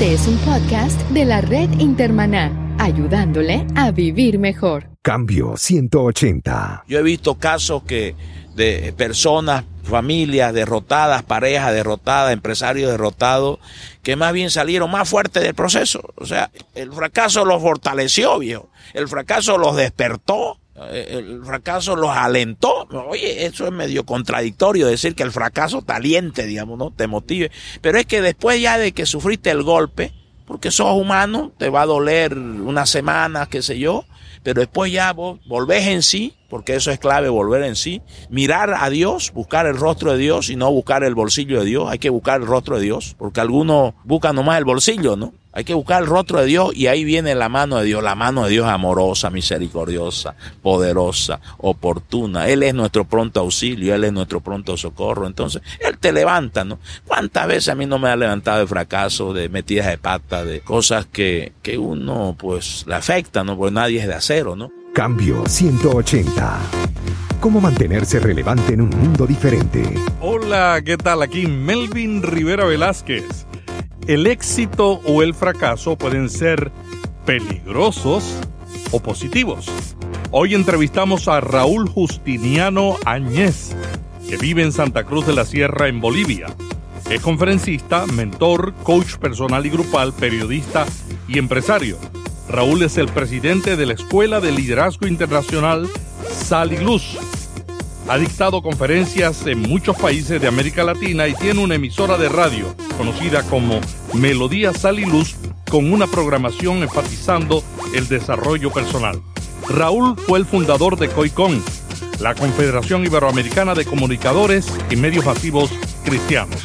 Este es un podcast de la red Intermaná, ayudándole a vivir mejor. Cambio 180. Yo he visto casos que de personas, familias derrotadas, parejas derrotadas, empresarios derrotados, que más bien salieron más fuertes del proceso. O sea, el fracaso los fortaleció, viejo. El fracaso los despertó. Eh, el fracaso los alentó. Oye, eso es medio contradictorio decir que el fracaso te aliente, digamos, ¿no? Te motive. Pero es que después ya de que sufriste el golpe, porque sos humano, te va a doler una semana, qué sé yo, pero después ya vos volvés en sí, porque eso es clave, volver en sí, mirar a Dios, buscar el rostro de Dios y no buscar el bolsillo de Dios, hay que buscar el rostro de Dios, porque algunos buscan nomás el bolsillo, ¿no? Hay que buscar el rostro de Dios y ahí viene la mano de Dios, la mano de Dios amorosa, misericordiosa, poderosa, oportuna. Él es nuestro pronto auxilio, Él es nuestro pronto socorro. Entonces, Él te levanta, ¿no? ¿Cuántas veces a mí no me ha levantado de fracaso, de metidas de pata, de cosas que, que uno pues le afecta, ¿no? Porque nadie es de acero, ¿no? Cambio 180. ¿Cómo mantenerse relevante en un mundo diferente? Hola, ¿qué tal? Aquí Melvin Rivera Velázquez el éxito o el fracaso pueden ser peligrosos o positivos. Hoy entrevistamos a Raúl Justiniano Añez, que vive en Santa Cruz de la Sierra, en Bolivia. Es conferencista, mentor, coach personal y grupal, periodista y empresario. Raúl es el presidente de la Escuela de Liderazgo Internacional Sal y Luz ha dictado conferencias en muchos países de América Latina y tiene una emisora de radio conocida como Melodía Sal y Luz con una programación enfatizando el desarrollo personal. Raúl fue el fundador de COICON, la Confederación Iberoamericana de Comunicadores y Medios Masivos Cristianos.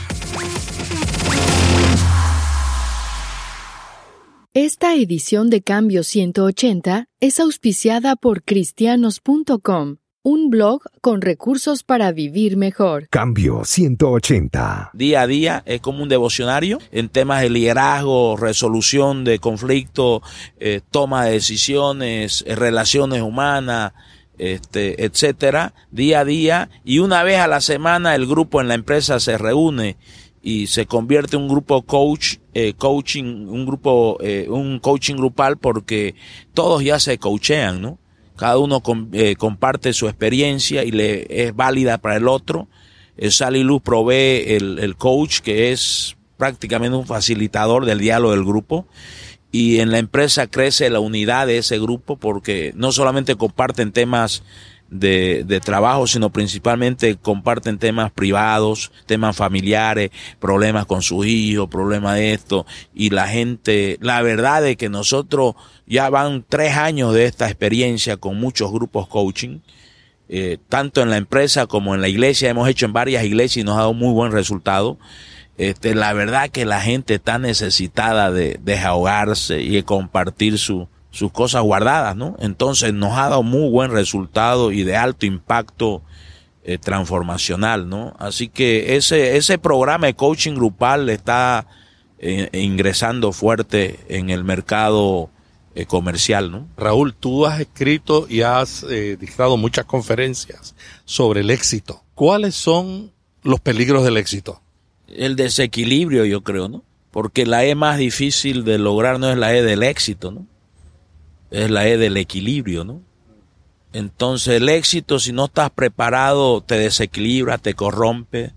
Esta edición de Cambio 180 es auspiciada por cristianos.com un blog con recursos para vivir mejor. Cambio 180. Día a día es como un devocionario en temas de liderazgo, resolución de conflictos, eh, toma de decisiones, eh, relaciones humanas, este, etcétera, día a día y una vez a la semana el grupo en la empresa se reúne y se convierte en un grupo coach, eh, coaching, un grupo, un coaching grupal porque todos ya se coachean, ¿no? cada uno eh, comparte su experiencia y le es válida para el otro. El Sal y Luz provee el, el coach que es prácticamente un facilitador del diálogo del grupo y en la empresa crece la unidad de ese grupo porque no solamente comparten temas de, de, trabajo, sino principalmente comparten temas privados, temas familiares, problemas con sus hijos, problemas de esto. Y la gente, la verdad es que nosotros ya van tres años de esta experiencia con muchos grupos coaching. Eh, tanto en la empresa como en la iglesia, hemos hecho en varias iglesias y nos ha dado muy buen resultado. Este, la verdad que la gente está necesitada de desahogarse y de compartir su, sus cosas guardadas, ¿no? Entonces nos ha dado muy buen resultado y de alto impacto eh, transformacional, ¿no? Así que ese, ese programa de coaching grupal está eh, ingresando fuerte en el mercado eh, comercial, ¿no? Raúl, tú has escrito y has dictado muchas conferencias sobre el éxito. ¿Cuáles son los peligros del éxito? El desequilibrio, yo creo, ¿no? Porque la E más difícil de lograr no es la E del éxito, ¿no? Es la E del equilibrio, ¿no? Entonces el éxito, si no estás preparado, te desequilibra, te corrompe,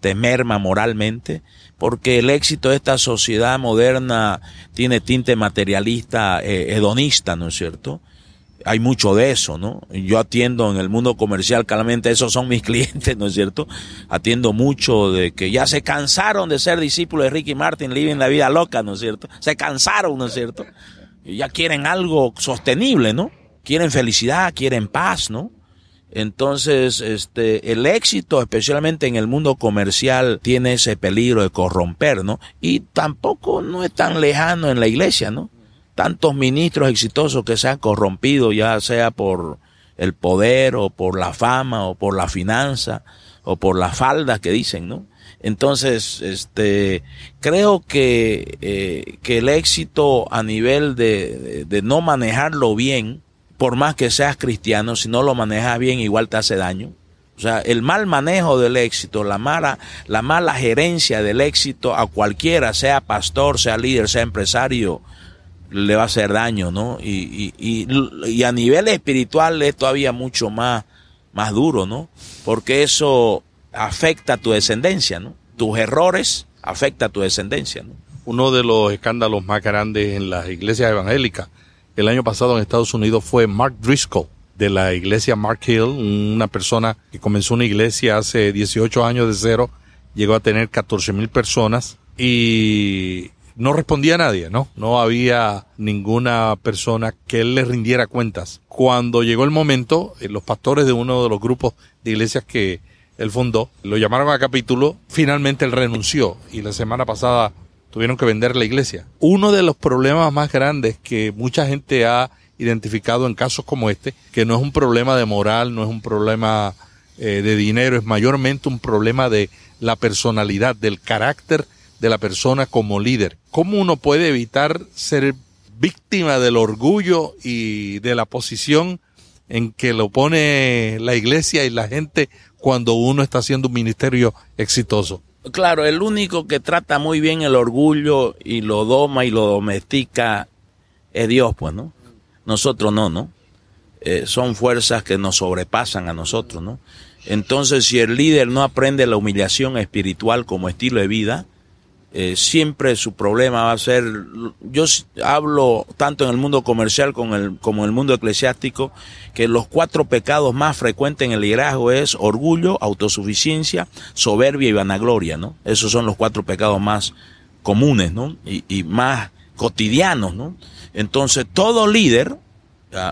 te merma moralmente, porque el éxito de esta sociedad moderna tiene tinte materialista, eh, hedonista, ¿no es cierto? Hay mucho de eso, ¿no? Yo atiendo en el mundo comercial, claramente esos son mis clientes, ¿no es cierto? Atiendo mucho de que ya se cansaron de ser discípulos de Ricky Martin, viven la vida loca, ¿no es cierto? Se cansaron, ¿no es cierto? Ya quieren algo sostenible, ¿no? Quieren felicidad, quieren paz, ¿no? Entonces, este, el éxito, especialmente en el mundo comercial, tiene ese peligro de corromper, ¿no? Y tampoco no es tan lejano en la iglesia, ¿no? Tantos ministros exitosos que se han corrompido, ya sea por el poder o por la fama o por la finanza o por las faldas que dicen, ¿no? Entonces, este, creo que, eh, que el éxito a nivel de, de, no manejarlo bien, por más que seas cristiano, si no lo manejas bien, igual te hace daño. O sea, el mal manejo del éxito, la mala, la mala gerencia del éxito a cualquiera, sea pastor, sea líder, sea empresario, le va a hacer daño, ¿no? Y, y, y, a nivel espiritual es todavía mucho más, más duro, ¿no? Porque eso afecta a tu descendencia, ¿no? Tus errores afectan a tu descendencia, ¿no? Uno de los escándalos más grandes en las iglesias evangélicas el año pasado en Estados Unidos fue Mark Driscoll de la iglesia Mark Hill, una persona que comenzó una iglesia hace 18 años de cero, llegó a tener 14 mil personas y no respondía a nadie, ¿no? No había ninguna persona que él le rindiera cuentas. Cuando llegó el momento, eh, los pastores de uno de los grupos de iglesias que él fundó lo llamaron a capítulo, finalmente él renunció y la semana pasada tuvieron que vender la iglesia. Uno de los problemas más grandes que mucha gente ha identificado en casos como este, que no es un problema de moral, no es un problema eh, de dinero, es mayormente un problema de la personalidad, del carácter de la persona como líder. ¿Cómo uno puede evitar ser víctima del orgullo y de la posición en que lo pone la iglesia y la gente cuando uno está haciendo un ministerio exitoso? Claro, el único que trata muy bien el orgullo y lo doma y lo domestica es Dios, pues, ¿no? Nosotros no, ¿no? Eh, son fuerzas que nos sobrepasan a nosotros, ¿no? Entonces, si el líder no aprende la humillación espiritual como estilo de vida, eh, siempre su problema va a ser, yo hablo tanto en el mundo comercial como en el, como en el mundo eclesiástico, que los cuatro pecados más frecuentes en el liderazgo es orgullo, autosuficiencia, soberbia y vanagloria, ¿no? Esos son los cuatro pecados más comunes, ¿no? Y, y más cotidianos, ¿no? Entonces, todo líder,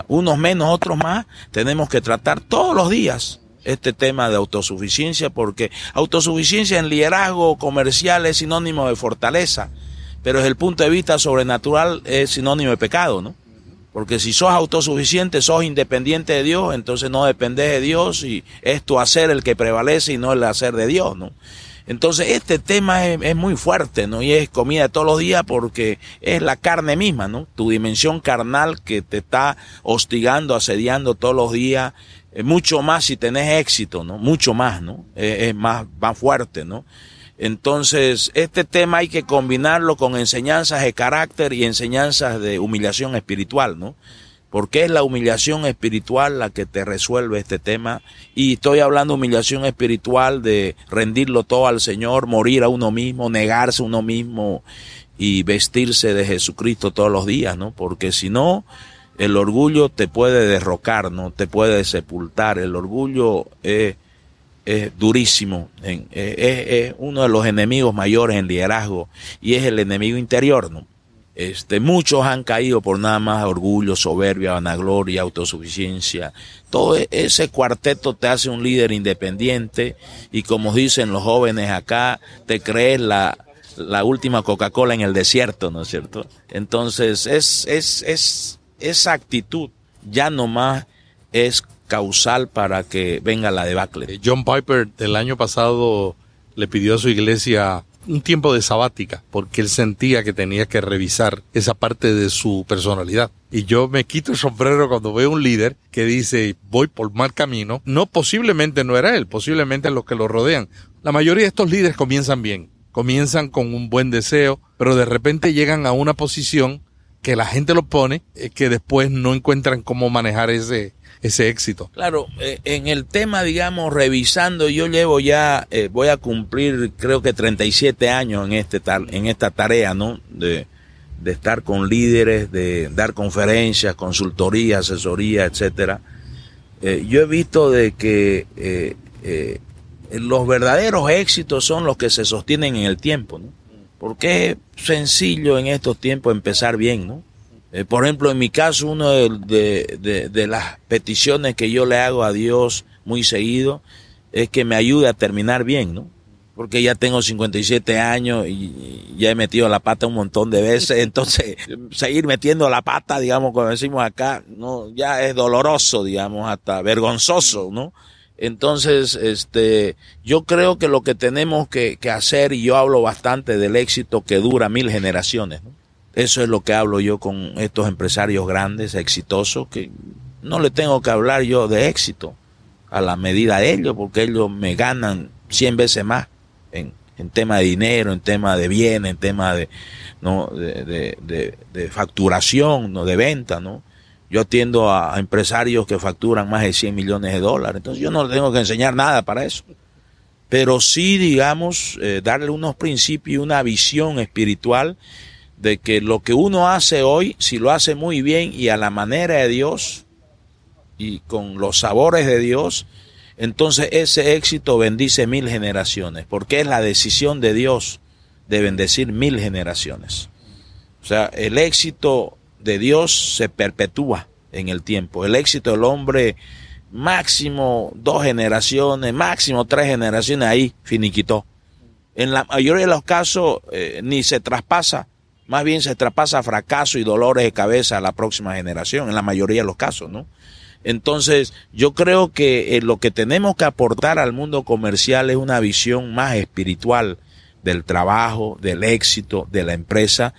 unos menos, otros más, tenemos que tratar todos los días este tema de autosuficiencia, porque autosuficiencia en liderazgo comercial es sinónimo de fortaleza, pero desde el punto de vista sobrenatural es sinónimo de pecado, ¿no? Porque si sos autosuficiente, sos independiente de Dios, entonces no dependes de Dios y es tu hacer el que prevalece y no el hacer de Dios, ¿no? Entonces este tema es, muy fuerte, ¿no? Y es comida todos los días porque es la carne misma, ¿no? Tu dimensión carnal que te está hostigando, asediando todos los días mucho más si tenés éxito, ¿no? Mucho más, ¿no? es más, más fuerte, ¿no? Entonces, este tema hay que combinarlo con enseñanzas de carácter y enseñanzas de humillación espiritual, ¿no? Porque es la humillación espiritual la que te resuelve este tema. Y estoy hablando de humillación espiritual de rendirlo todo al Señor, morir a uno mismo, negarse a uno mismo y vestirse de Jesucristo todos los días, ¿no? Porque si no, el orgullo te puede derrocar, ¿no? Te puede sepultar. El orgullo es, durísimo. es, uno de los enemigos mayores en liderazgo y es el enemigo interior, ¿no? Este, muchos han caído por nada más orgullo, soberbia, vanagloria, autosuficiencia. Todo e, ese cuarteto te hace un líder independiente y como dicen los jóvenes acá, te crees la, la última Coca-Cola en el desierto, ¿no es cierto? Entonces es, es, es esa actitud ya no más es causal para que venga la debacle. John Piper del año pasado le pidió a su iglesia un tiempo de sabática porque él sentía que tenía que revisar esa parte de su personalidad. Y yo me quito el sombrero cuando veo un líder que dice voy por mal camino. No, posiblemente no era él, posiblemente los que lo rodean. La mayoría de estos líderes comienzan bien, comienzan con un buen deseo, pero de repente llegan a una posición que la gente lo pone, es que después no encuentran cómo manejar ese, ese éxito. Claro, eh, en el tema, digamos, revisando, yo llevo ya, eh, voy a cumplir creo que 37 años en, este en esta tarea, ¿no? De, de estar con líderes, de dar conferencias, consultoría, asesoría, etcétera. Eh, yo he visto de que los verdaderos éxitos son los que se sostienen en el tiempo, ¿no? Porque es sencillo en estos tiempos empezar bien, ¿no? Eh, por ejemplo, en mi caso, una de, de, las peticiones que yo le hago a Dios muy seguido es que me ayude a terminar bien, ¿no? Porque ya tengo 57 años y ya he metido la pata un montón de veces, entonces seguir metiendo la pata, digamos, como decimos acá, no, ya es doloroso, digamos, hasta vergonzoso, ¿no? Entonces, este, yo creo que lo que tenemos que, hacer, y yo hablo bastante del éxito que dura mil generaciones, eso es lo que hablo yo con estos empresarios grandes, exitosos, que no le tengo que hablar yo de éxito. a la medida de ellos, porque ellos me ganan 100 veces más en, en tema de dinero, en tema de bienes, en tema de, ¿no? de, de, facturación, ¿no? de venta, ¿no? Yo atiendo a, empresarios que facturan más de 100 millones de dólares, entonces yo no le tengo que enseñar nada para eso. Pero sí, digamos, eh, darle unos principios y una visión espiritual de que lo que uno hace hoy, si lo hace muy bien y a la manera de Dios y con los sabores de Dios, entonces ese éxito bendice mil generaciones, porque es la decisión de Dios de bendecir mil generaciones. O sea, el éxito de Dios se perpetúa en el tiempo. El éxito del hombre, máximo dos generaciones, máximo tres generaciones, ahí finiquitó. En la mayoría de los casos eh, ni se traspasa, más bien se traspasa fracaso y dolores de cabeza a la próxima generación, en la mayoría de los casos, ¿no? Entonces, yo creo que eh, lo que tenemos que aportar al mundo comercial es una visión más espiritual del trabajo, del éxito, de la empresa,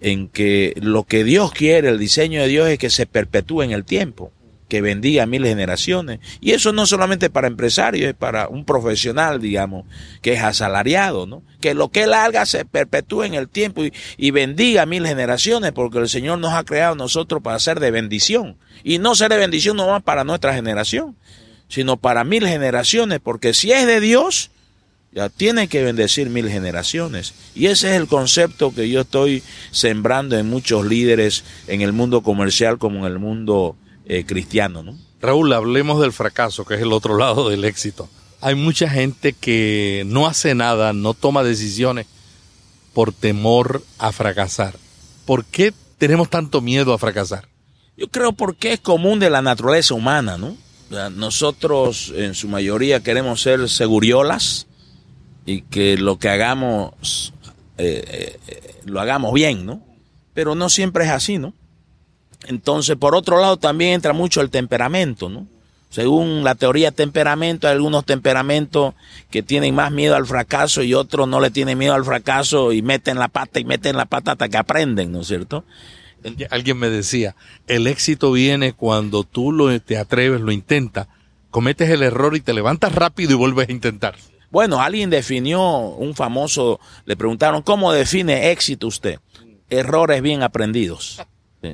en que lo que Dios quiere, el diseño de Dios es que se perpetúe en el tiempo, que bendiga a mil generaciones. Y eso no solamente para empresarios, es para un profesional, digamos, que es asalariado, ¿no? Que lo que él haga se perpetúe en el tiempo y, y bendiga mil generaciones, porque el Señor nos ha creado nosotros para ser de bendición. Y no ser de bendición no más para nuestra generación, sino para mil generaciones, porque si es de Dios, ya tiene que bendecir mil generaciones. Y ese es el concepto que yo estoy sembrando en muchos líderes en el mundo comercial como en el mundo eh, cristiano. ¿no? Raúl, hablemos del fracaso, que es el otro lado del éxito. Hay mucha gente que no hace nada, no toma decisiones por temor a fracasar. ¿Por qué tenemos tanto miedo a fracasar? Yo creo porque es común de la naturaleza humana, ¿no? Nosotros en su mayoría queremos ser seguriolas, y que lo que hagamos eh, eh, lo hagamos bien, ¿no? Pero no siempre es así, ¿no? Entonces, por otro lado, también entra mucho el temperamento, ¿no? Según la teoría temperamento, hay algunos temperamentos que tienen más miedo al fracaso y otros no le tienen miedo al fracaso y meten la pata y meten la pata hasta que aprenden, ¿no es cierto? Alguien me decía, el éxito viene cuando tú lo, te atreves, lo intentas, cometes el error y te levantas rápido y vuelves a intentar. Bueno, alguien definió, un famoso, le preguntaron, ¿cómo define éxito usted? Errores bien aprendidos.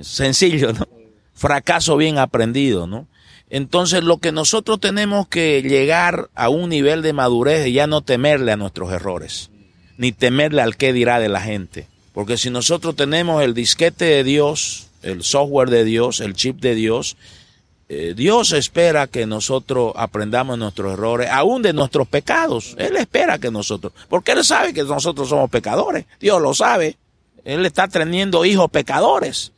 Sencillo, ¿no? Fracaso bien aprendido, ¿no? Entonces lo que nosotros tenemos que llegar a un nivel de madurez de ya no temerle a nuestros errores, ni temerle al qué dirá de la gente. Porque si nosotros tenemos el disquete de Dios, el software de Dios, el chip de Dios, eh, Dios espera que nosotros aprendamos nuestros errores, aún de nuestros pecados. Él espera que nosotros, porque Él sabe que nosotros somos pecadores. Dios lo sabe. Él está teniendo hijos pecadores,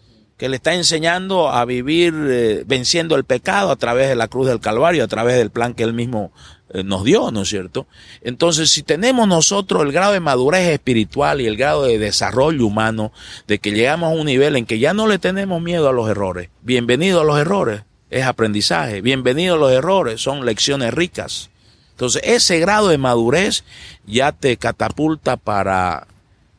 que le está enseñando a vivir eh, venciendo el pecado a través de la cruz del Calvario, a través del plan que Él mismo eh, nos dio, ¿no es cierto? Entonces, si tenemos nosotros el grado de madurez espiritual y el grado de desarrollo humano, de que llegamos a un nivel en que ya no le tenemos miedo a los errores, bienvenido a los errores, es aprendizaje. Bienvenidos los errores, son lecciones ricas. Entonces, ese grado de madurez ya te catapulta para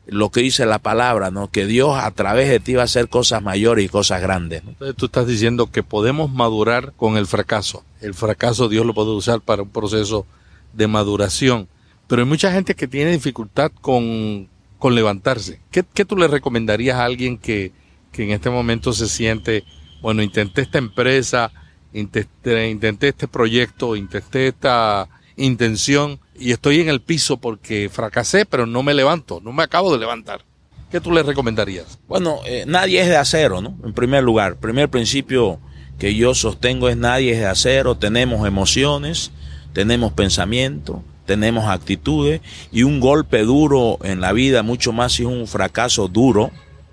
lo que dice la palabra, ¿no? Que Dios a través de ti va a hacer cosas mayores y cosas grandes. Entonces tú estás diciendo que podemos madurar con el fracaso. El fracaso Dios lo puede usar para un proceso de maduración. Pero hay mucha gente que tiene dificultad con, con levantarse. ¿Qué, ¿Qué, tú le recomendarías a alguien que, que en este momento se siente bueno, intenté esta empresa, intenté, intenté este proyecto, intenté esta intención y estoy en el piso porque fracasé, pero no me levanto, no me acabo de levantar. ¿Qué tú le recomendarías? Bueno, eh, nadie es de acero, ¿no? En primer lugar, primer principio que yo sostengo es nadie es de acero, tenemos emociones, tenemos pensamiento, tenemos actitudes y un golpe duro en la vida, mucho más si es un fracaso duro,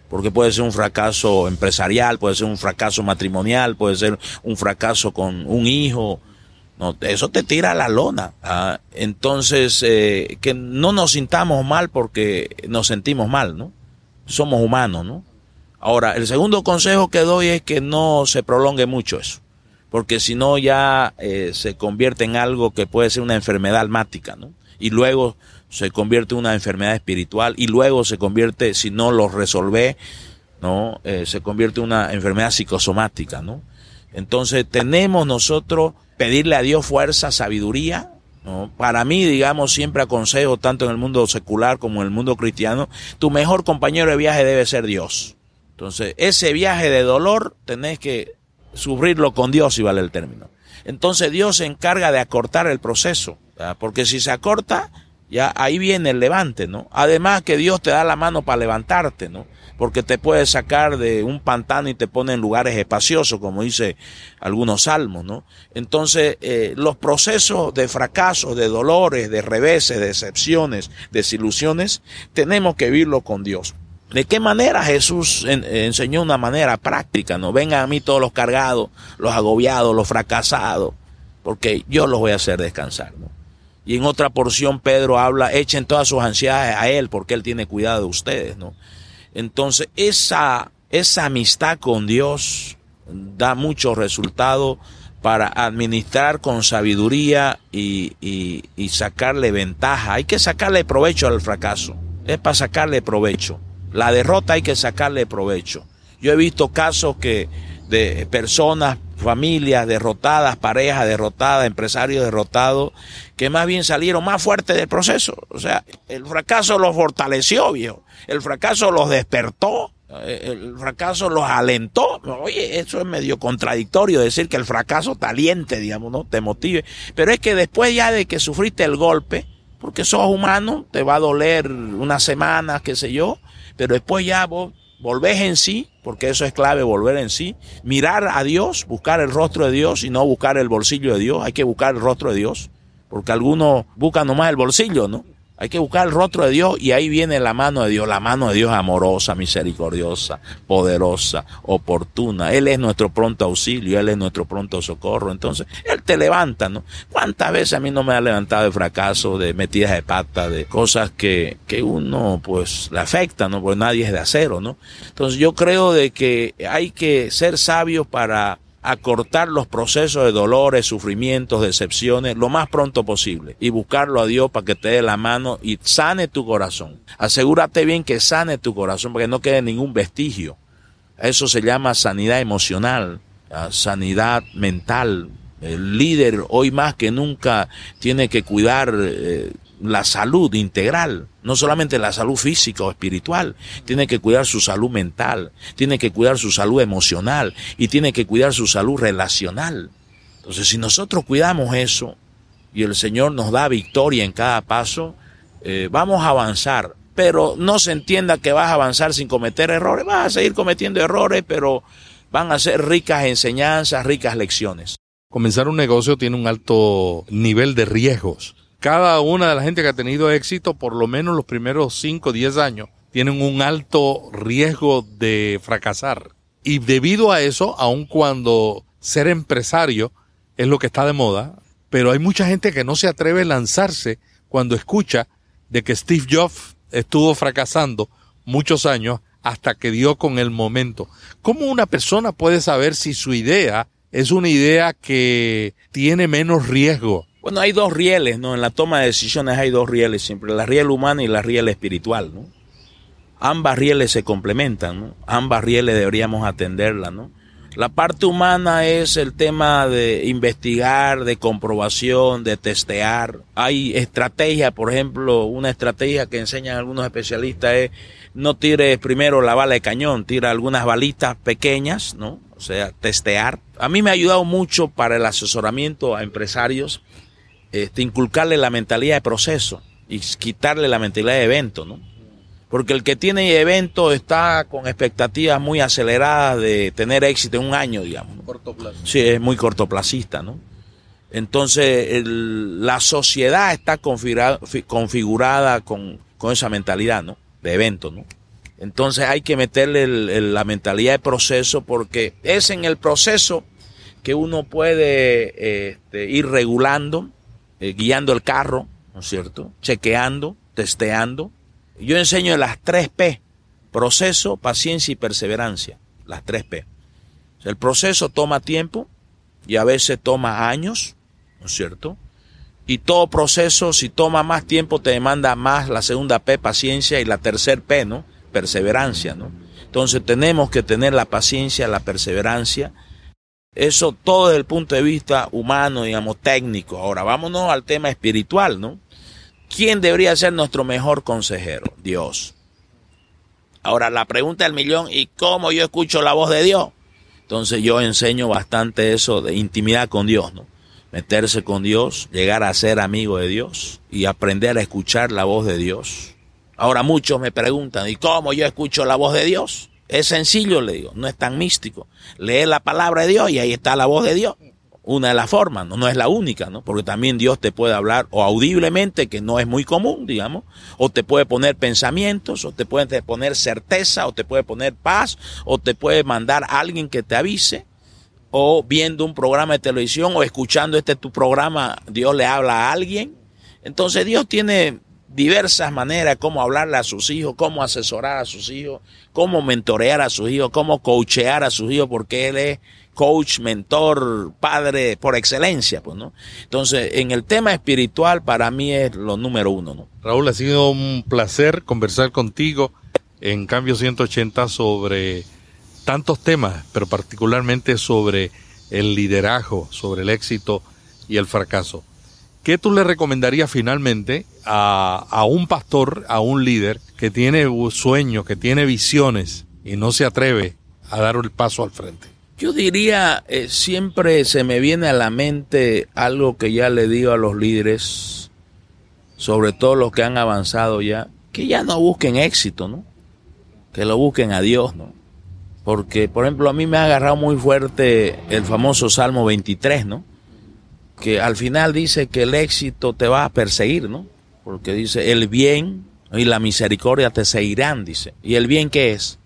porque puede ser un fracaso empresarial, puede ser un fracaso matrimonial, puede ser un fracaso con un hijo. No, eso te tira la lona. ¿ah? Entonces, eh, que no nos sintamos mal porque nos sentimos mal, ¿no? Somos humanos, ¿no? Ahora, el segundo consejo que doy es que no se prolongue mucho eso, porque si no ya eh, se convierte en algo que puede ser una enfermedad almática, ¿no? Y luego se convierte en una enfermedad espiritual y luego se convierte, si no lo resolve, ¿no? Eh, se convierte en una enfermedad psicosomática, ¿no? Entonces tenemos nosotros pedirle a Dios fuerza, sabiduría. ¿no? Para mí, digamos, siempre aconsejo, tanto en el mundo secular como en el mundo cristiano, tu mejor compañero de viaje debe ser Dios. Entonces, ese viaje de dolor tenés que sufrirlo con Dios, si vale el término. Entonces Dios se encarga de acortar el proceso, porque si se acorta, ya ahí viene el levante, ¿no? Además que Dios te da la mano para levantarte, ¿no? Porque te puede sacar de un pantano y te pone en lugares espaciosos, como dice algunos salmos, ¿no? Entonces, eh, los procesos de fracasos, de dolores, de reveses, de decepciones, desilusiones, tenemos que vivirlo con Dios. ¿De qué manera Jesús enseñó una manera práctica? No vengan a mí todos los cargados, los agobiados, los fracasados, porque yo los voy a hacer descansar. ¿no? Y en otra porción Pedro habla, echen todas sus ansiedades a Él porque Él tiene cuidado de ustedes, ¿no? Entonces, esa, esa amistad con Dios da mucho resultado para administrar con sabiduría y, y, y sacarle ventaja. Hay que sacarle provecho al fracaso. Es para sacarle provecho. La derrota hay que sacarle provecho. Yo he visto casos que de personas familias derrotadas, parejas derrotadas, empresarios derrotados, que más bien salieron más fuertes del proceso. O sea, el fracaso los fortaleció, viejo. El fracaso los despertó. Eh, el fracaso los alentó. Oye, eso es medio contradictorio decir que el fracaso te aliente, digamos, ¿no? Te motive. Pero es que después ya de que sufriste el golpe, porque sos humano, te va a doler unas semanas, qué sé yo, pero después ya vos volvés en sí, porque eso es clave, volver en sí, mirar a Dios, buscar el rostro de Dios y no buscar el bolsillo de Dios, hay que buscar el rostro de Dios, porque algunos buscan nomás el bolsillo, ¿no? Hay que buscar el rostro de Dios y ahí viene la mano de Dios, la mano de Dios amorosa, misericordiosa, poderosa, oportuna. Él es nuestro pronto auxilio, Él es nuestro pronto socorro. Entonces, Él te levanta, ¿no? ¿Cuántas veces a mí no me ha levantado de fracaso, de metidas de pata, de cosas que, que uno pues le afecta, ¿no? Porque nadie es de acero, ¿no? Entonces yo creo de que hay que ser sabios para acortar los procesos de dolores, sufrimientos, decepciones lo más pronto posible y buscarlo a Dios para que te dé la mano y sane tu corazón. Asegúrate bien que sane tu corazón para que no quede ningún vestigio. Eso se llama sanidad emocional, sanidad mental. El líder hoy más que nunca tiene que cuidar eh, la salud integral, no solamente la salud física o espiritual, tiene que cuidar su salud mental, tiene que cuidar su salud emocional y tiene que cuidar su salud relacional. Entonces, si nosotros cuidamos eso y el Señor nos da victoria en cada paso, eh, vamos a avanzar. Pero no se entienda que vas a avanzar sin cometer errores, vas a seguir cometiendo errores, pero van a ser ricas enseñanzas, ricas lecciones. Comenzar un negocio tiene un alto nivel de riesgos cada una de la gente que ha tenido éxito, por lo menos los primeros 5 o 10 años, tienen un alto riesgo de fracasar. Y debido a eso, aun cuando ser empresario es lo que está de moda, pero hay mucha gente que no se atreve a lanzarse cuando escucha de que Steve Jobs estuvo fracasando muchos años hasta que dio con el momento. ¿Cómo una persona puede saber si su idea es una idea que tiene menos riesgo bueno, hay dos rieles, ¿no? En la toma de decisiones hay dos rieles siempre, la riel humana y la riel espiritual, ¿no? Ambas rieles se complementan, ¿no? Ambas rieles deberíamos atenderla, ¿no? La parte humana es el tema de investigar, de comprobación, de testear. Hay estrategia, por ejemplo, una estrategia que enseñan algunos especialistas es no tires primero la bala de cañón, tira algunas balitas pequeñas, ¿no? O sea, testear. A mí me ha ayudado mucho para el asesoramiento a empresarios este, inculcarle la mentalidad de proceso y quitarle la mentalidad de evento, ¿no? Porque el que tiene evento está con expectativas muy aceleradas de tener éxito en un año, digamos. Sí, es muy cortoplacista, ¿no? Entonces, la sociedad está configurada, con, con, esa mentalidad, ¿no? De evento, ¿no? Entonces hay que meterle la mentalidad de proceso porque es en el proceso que uno puede este, ir regulando eh, guiando el carro, ¿no es cierto? Chequeando, testeando. Yo enseño las tres P, proceso, paciencia y perseverancia, las tres P. el proceso toma tiempo y a veces toma años, ¿no es cierto? Y todo proceso, si toma más tiempo, te demanda más la segunda P, paciencia, y la tercer P, ¿no? Perseverancia, ¿no? Entonces tenemos que tener la paciencia, la perseverancia, Eso todo desde el punto de vista humano, digamos, técnico. Ahora, vámonos al tema espiritual, ¿no? ¿Quién debería ser nuestro mejor consejero? Dios. Ahora, la pregunta del millón, ¿y cómo yo escucho la voz de Dios? Entonces yo enseño bastante eso de intimidad con Dios, ¿no? Meterse con Dios, llegar a ser amigo de Dios y aprender a escuchar la voz de Dios. Ahora muchos me preguntan, ¿y cómo yo escucho la voz de Dios? Es sencillo, le digo, no es tan místico. Lee la palabra de Dios y ahí está la voz de Dios. Una de las formas, ¿no? no es la única, ¿no? Porque también Dios te puede hablar o audiblemente, que no es muy común, digamos, o te puede poner pensamientos, o te puede poner certeza, o te puede poner paz, o te puede mandar a alguien que te avise, o viendo un programa de televisión, o escuchando este tu programa, Dios le habla a alguien. Entonces Dios tiene diversas maneras cómo hablarle a sus hijos, cómo asesorar a sus hijos, cómo mentorear a sus hijos, cómo coachear a sus hijos, porque él es coach, mentor, padre por excelencia, pues, ¿no? Entonces, en el tema espiritual para mí es lo número uno, ¿no? Raúl, ha sido un placer conversar contigo en Cambio 180 sobre tantos temas, pero particularmente sobre el liderazgo, sobre el éxito y el fracaso. ¿Qué tú le recomendarías finalmente a, un pastor, a un líder que tiene sueños, que tiene visiones y no se atreve a dar el paso al frente? Yo diría, eh, siempre se me viene a la mente algo que ya le digo a los líderes, sobre todo los que han avanzado ya, que ya no busquen éxito, ¿no? Que lo busquen a Dios, ¿no? Porque, por ejemplo, a mí me ha agarrado muy fuerte el famoso Salmo 23, ¿no? que al final dice que el éxito te va a perseguir, ¿no? Porque dice, el bien y la misericordia te seguirán, dice. ¿Y el bien qué es?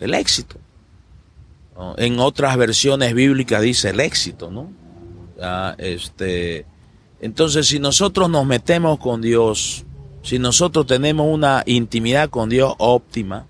El éxito. En otras versiones bíblicas dice el éxito, ¿no? este, entonces, si nosotros nos metemos con Dios, si nosotros tenemos una intimidad con Dios óptima,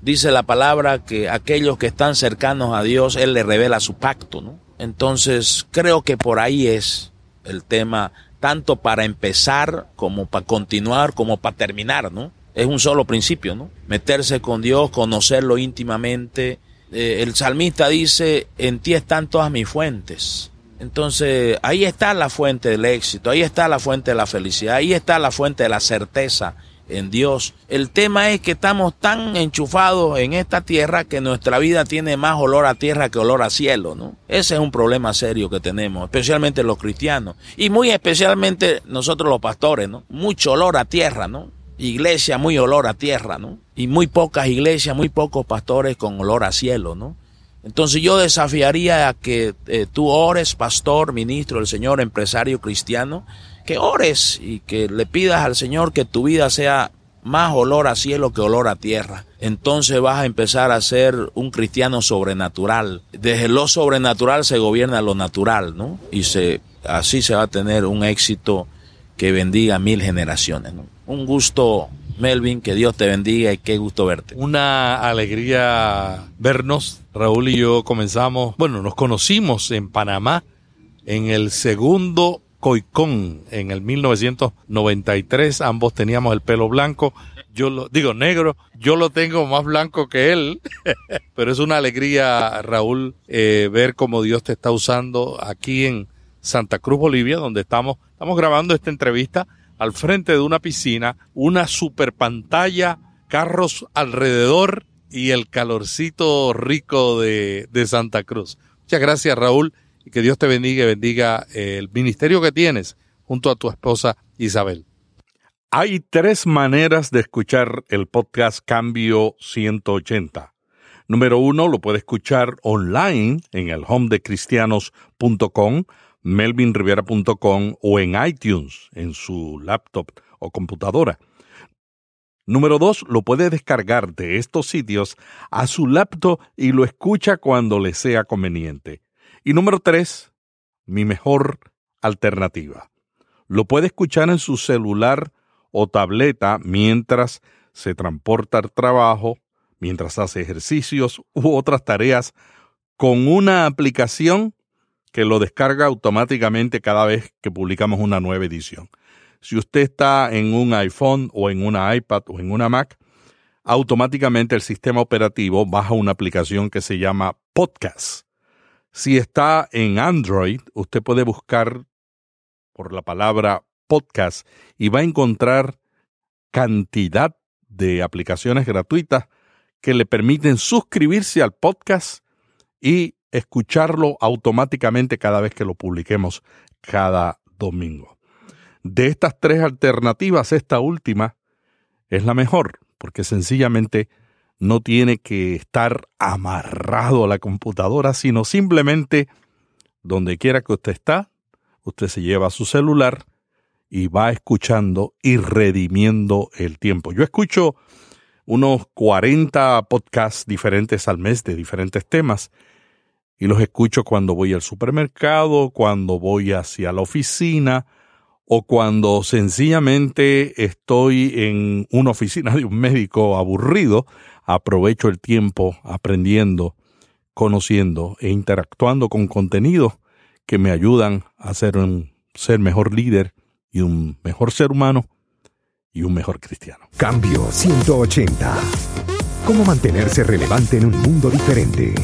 dice la palabra que aquellos que están cercanos a Dios, Él le revela su pacto, ¿no? Entonces, creo que por ahí es el tema, tanto para empezar como para continuar, como para terminar, ¿no? Es un solo principio, ¿no? Meterse con Dios, conocerlo íntimamente. Eh, el salmista dice, en ti están todas mis fuentes. Entonces, ahí está la fuente del éxito, ahí está la fuente de la felicidad, ahí está la fuente de la certeza en Dios. El tema es que estamos tan enchufados en esta tierra que nuestra vida tiene más olor a tierra que olor a cielo, ¿no? Ese es un problema serio que tenemos, especialmente los cristianos y muy especialmente nosotros los pastores, ¿no? Mucho olor a tierra, ¿no? Iglesia muy olor a tierra, ¿no? Y muy pocas iglesias, muy pocos pastores con olor a cielo, ¿no? Entonces yo desafiaría a que eh, tú ores, pastor, ministro del Señor, empresario cristiano, que ores y que le pidas al Señor que tu vida sea más olor a cielo que olor a tierra. Entonces vas a empezar a ser un cristiano sobrenatural. Desde lo sobrenatural se gobierna lo natural, ¿no? Y se, así se va a tener un éxito que bendiga mil generaciones, ¿no? Un gusto, Melvin, que Dios te bendiga y qué gusto verte. Una alegría vernos. Raúl y yo comenzamos, bueno, nos conocimos en Panamá en el segundo Coicón en el 1993. Ambos teníamos el pelo blanco. Yo lo digo negro, yo lo tengo más blanco que él, pero es una alegría, Raúl, eh, ver cómo Dios te está usando aquí en Santa Cruz, Bolivia, donde estamos, estamos grabando esta entrevista al frente de una piscina, una super pantalla, carros alrededor y el calorcito rico de, de Santa Cruz. Muchas gracias, Raúl y que Dios te bendiga y bendiga el ministerio que tienes junto a tu esposa Isabel. Hay tres maneras de escuchar el podcast Cambio 180. Número uno, lo puede escuchar online en el home de cristianos.com, melvinriviera.com o en iTunes en su laptop o computadora. Número dos, lo puede descargar de estos sitios a su laptop y lo escucha cuando le sea conveniente. Y número tres, mi mejor alternativa. Lo puede escuchar en su celular o tableta mientras se transporta al trabajo, mientras hace ejercicios u otras tareas con una aplicación que lo descarga automáticamente cada vez que publicamos una nueva edición. Si usted está en un iPhone o en una iPad o en una Mac, automáticamente el sistema operativo baja una aplicación que se llama Podcast Si está en Android, usted puede buscar por la palabra podcast y va a encontrar cantidad de aplicaciones gratuitas que le permiten suscribirse al podcast y escucharlo automáticamente cada vez que lo publiquemos cada domingo. De estas tres alternativas, esta última es la mejor, porque sencillamente no tiene que estar amarrado a la computadora, sino simplemente donde quiera que usted está, usted se lleva su celular y va escuchando y redimiendo el tiempo. Yo escucho unos 40 podcasts diferentes al mes de diferentes temas y los escucho cuando voy al supermercado, cuando voy hacia la oficina o cuando sencillamente estoy en una oficina de un médico aburrido, aprovecho el tiempo aprendiendo, conociendo e interactuando con contenidos que me ayudan a ser un ser mejor líder y un mejor ser humano y un mejor cristiano. Cambio 180. ¿Cómo mantenerse relevante en un mundo diferente?